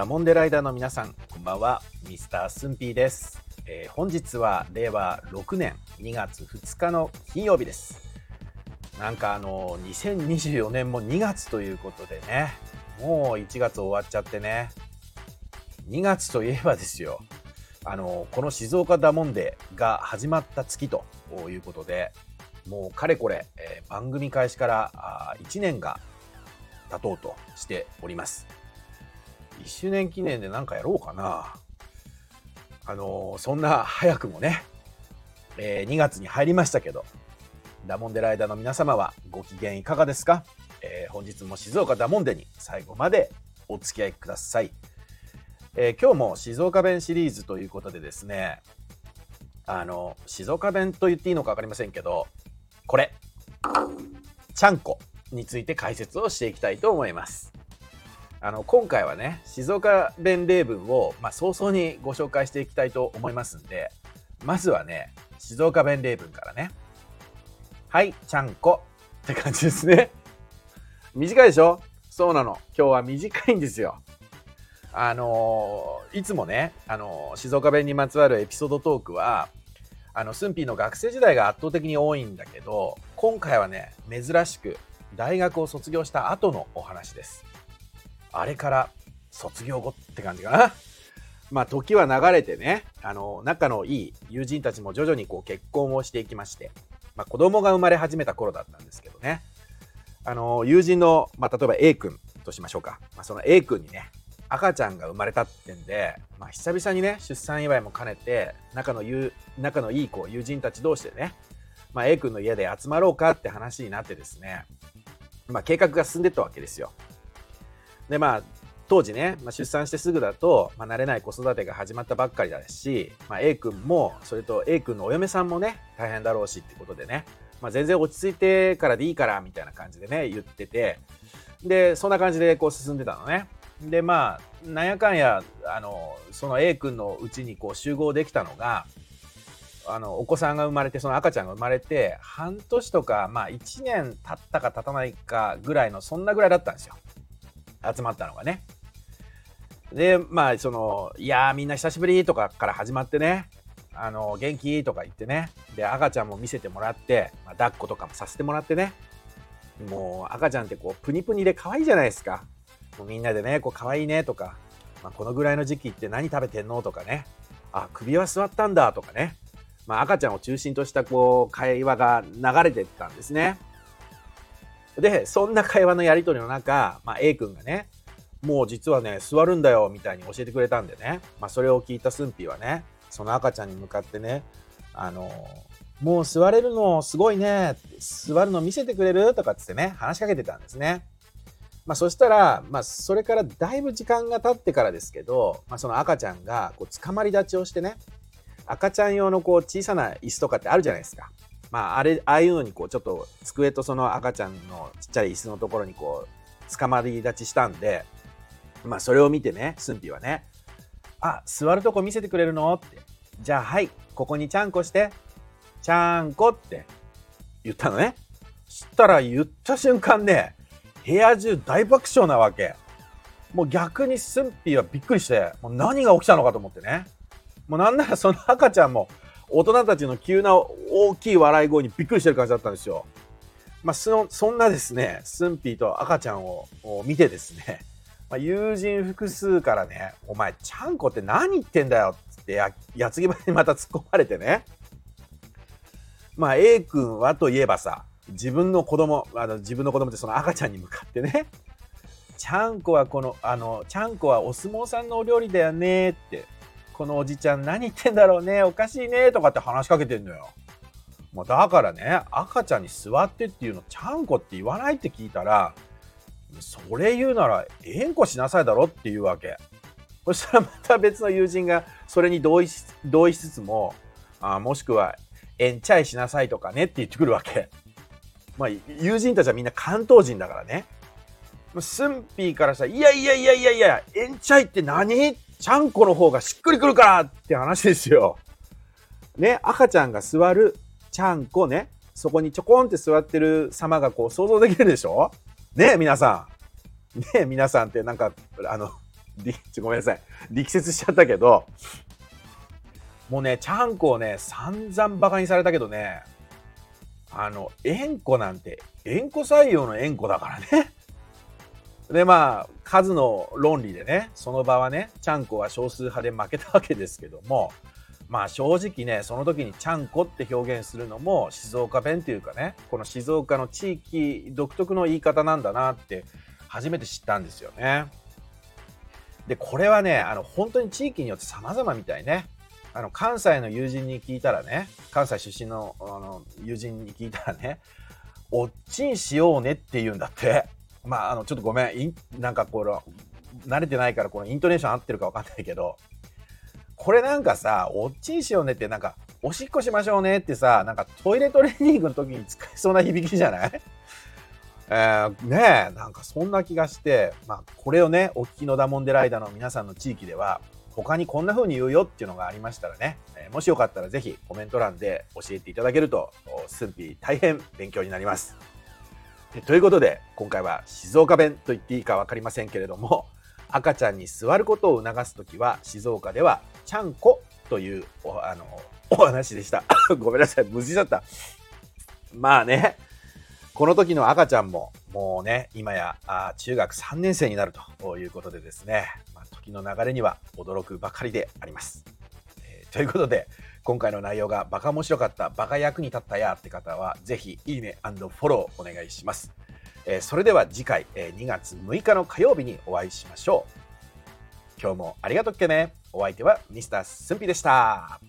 ダモンデライダーの皆さん、こんばんは。ミスタースンピーです。えー本日は令和6年2月2日の金曜日です。なんかあの、2024年も2月ということでね、もう1月終わっちゃってね、2月といえばですよ、あの、この静岡ダモンデが始まった月ということで、もうかれこれ、えー番組開始からあ1年が経とうとしております。1周年記念で何かやろうかな。あのーそんな早くもね、えー2月に入りましたけど、ダモンデライダーの皆様はご機嫌いかがですか、えー本日も静岡ダモンデに最後までお付き合いください。えー今日も静岡弁シリーズということでですね、あの、静岡弁と言っていいのか分かりませんけど、これ、ちゃんこについて解説をしていきたいと思います。あの今回はね静岡弁例文を、まあ、早々にご紹介していきたいと思いますんでまずはね静岡弁例文からね。はいちゃんこ。って感じですね。短いでしょ？そうなの。今日は短いんですよ。あのーいつもね、あのー静岡弁にまつわるエピソードトークはあのスンピーの学生時代が圧倒的に多いんだけど今回はね珍しく大学を卒業した後のお話です。あれから卒業後って感じかな。まあ時は流れてね、あの仲のいい友人たちも徐々にこう結婚をしていきまして、まあ、子供が生まれ始めた頃だったんですけどね、あの友人の、まあ、例えば A 君としましょうか、まあ、その A 君にね、赤ちゃんが生まれたってんで、まあ、久々にね、出産祝いも兼ねて、仲の友仲のいいこう友人たち同士でね、まあ、A 君の家で集まろうかって話になってですね、まあ、計画が進んでったわけですよ。でまあ当時ね、まあ、出産してすぐだと、まあ、慣れない子育てが始まったばっかりだし、まあ、A 君もそれと A 君のお嫁さんもね大変だろうしってことでね、まあ、全然落ち着いてからでいいからみたいな感じでね言っててでそんな感じでこう進んでたのね。でまあなんやかんやあのその A 君のうちにこう集合できたのがあのお子さんが生まれてその赤ちゃんが生まれて半年とか、まあ、1年経ったか経たないかぐらいのそんなぐらいだったんですよ。集まったのがね。で、まあ、その、いやーみんな久しぶりとかから始まってね、あの、元気とか言ってね、で、赤ちゃんも見せてもらって、まあ、抱っことかもさせてもらってね、もう赤ちゃんってこう、プニプニで可愛いじゃないですか。もうみんなでね、こう、可愛いねとか、まあ、このぐらいの時期って何食べてんのとかね、あ、首は座ったんだとかね、まあ、赤ちゃんを中心としたこう、会話が流れてったんですね。で、そんな会話のやり取りの中、まあ、A 君がね、もう実はね、座るんだよみたいに教えてくれたんでね、まあ、それを聞いたスンピはね、その赤ちゃんに向かってね、あの、もう座れるのすごいね、座るの見せてくれる？とかっつってね、話しかけてたんですね。まあ、そしたら、まあ、それからだいぶ時間が経ってからですけど、まあ、その赤ちゃんがこう捕まり立ちをしてね、赤ちゃん用のこう小さな椅子とかってあるじゃないですか。まあ、あれ、ああいうのにこう、ちょっと机とその赤ちゃんのちっちゃい椅子のところにこう、捕まり立ちしたんで、まあ、それを見てね、スンピはね、あ、座るとこ見せてくれるの？って。じゃあ、はい、ここにちゃんこして、ちゃんこって言ったのね。そしたら言った瞬間ね、部屋中大爆笑なわけ。もう逆にスンピーはびっくりして、もう何が起きたのかと思ってね。もうなんならその赤ちゃんも、大人たちの急な大きい笑い声にびっくりしてる感じだったんですよ。まあ、そそんなですね、スンピーと赤ちゃんをを見てですね、まあ、友人複数からね、お前、ちゃんこって何言ってんだよってや、やつぎ場にまた突っ込まれてね。まあ、A 君はといえばさ、自分の子供、あの自分の子供ってその赤ちゃんに向かってね、ちゃんこはこの、あの、ちゃんこはお相撲さんのお料理だよねって、このおじちゃん何言ってんだろうね、おかしいねとかって話しかけてんのよ。もうだからね、赤ちゃんに座ってっていうの、ちゃんこって言わないって聞いたら、それ言うなら、えんこしなさいだろっていうわけ。そしたらまた別の友人がそれに同意し同意しつつも、あもしくは、えんちゃいしなさいとかねって言ってくるわけ。まあ、友人たちはみんな関東人だからね。スンピーからしたら、いやいやいやいやいや、えんちゃいって何？ちゃんこの方がしっくりくるからって話ですよ。ね、赤ちゃんが座るちゃんこね、そこにちょこんって座ってる様がこう想像できるでしょ？ね皆さん。ね皆さんってなんか、あの、ごめんなさい。力説しちゃったけど、もうね、ちゃんこをね、散々バカにされたけどね、あの、円子なんて、円子採用の円子だからね。で、まあ、数の論理でね、その場はね、ちゃんこは少数派で負けたわけですけども、まあ正直ね、その時にちゃんこって表現するのも静岡弁っていうかね、この静岡の地域独特の言い方なんだなって初めて知ったんですよね。で、これはね、あの、本当に地域によって様々みたいね。あの、関西の友人に聞いたらね、関西出身のあの友人に聞いたらね、おっちんしようねって言うんだって。まあ、あの、ちょっとごめん。なんかこの、慣れてないからこのイントネーション合ってるかわかんないけど、これなんかさ、おっちんしようねってなんか、おしっこしましょうねってさ、なんかトイレトレーニングの時に使えそうな響きじゃない？えー、ねえ、なんかそんな気がして、まあ、これをね、お聞きのダモンデライダーの皆さんの地域では、他にこんな風に言うよっていうのがありましたらね、えー、もしよかったらぜひコメント欄で教えていただけると、スンピ大変勉強になります。ということで、今回は静岡弁と言っていいか分かりませんけれども、赤ちゃんに座ることを促すときは、静岡では、ちゃんこというおあの お話でした。ごめんなさい、無事だった。まあね、この時の赤ちゃんも、もうね、今やあ中学3年生になるということでですね、まあ、時の流れには驚くばかりであります。ということで、今回の内容がバカ面白かった、バカ役に立ったやって方は、ぜひいいねフォローお願いします。えー、それでは次回、えー、2月6日の火曜日にお会いしましょう。今日もありがとうっけね。お相手はミスタースンピでした。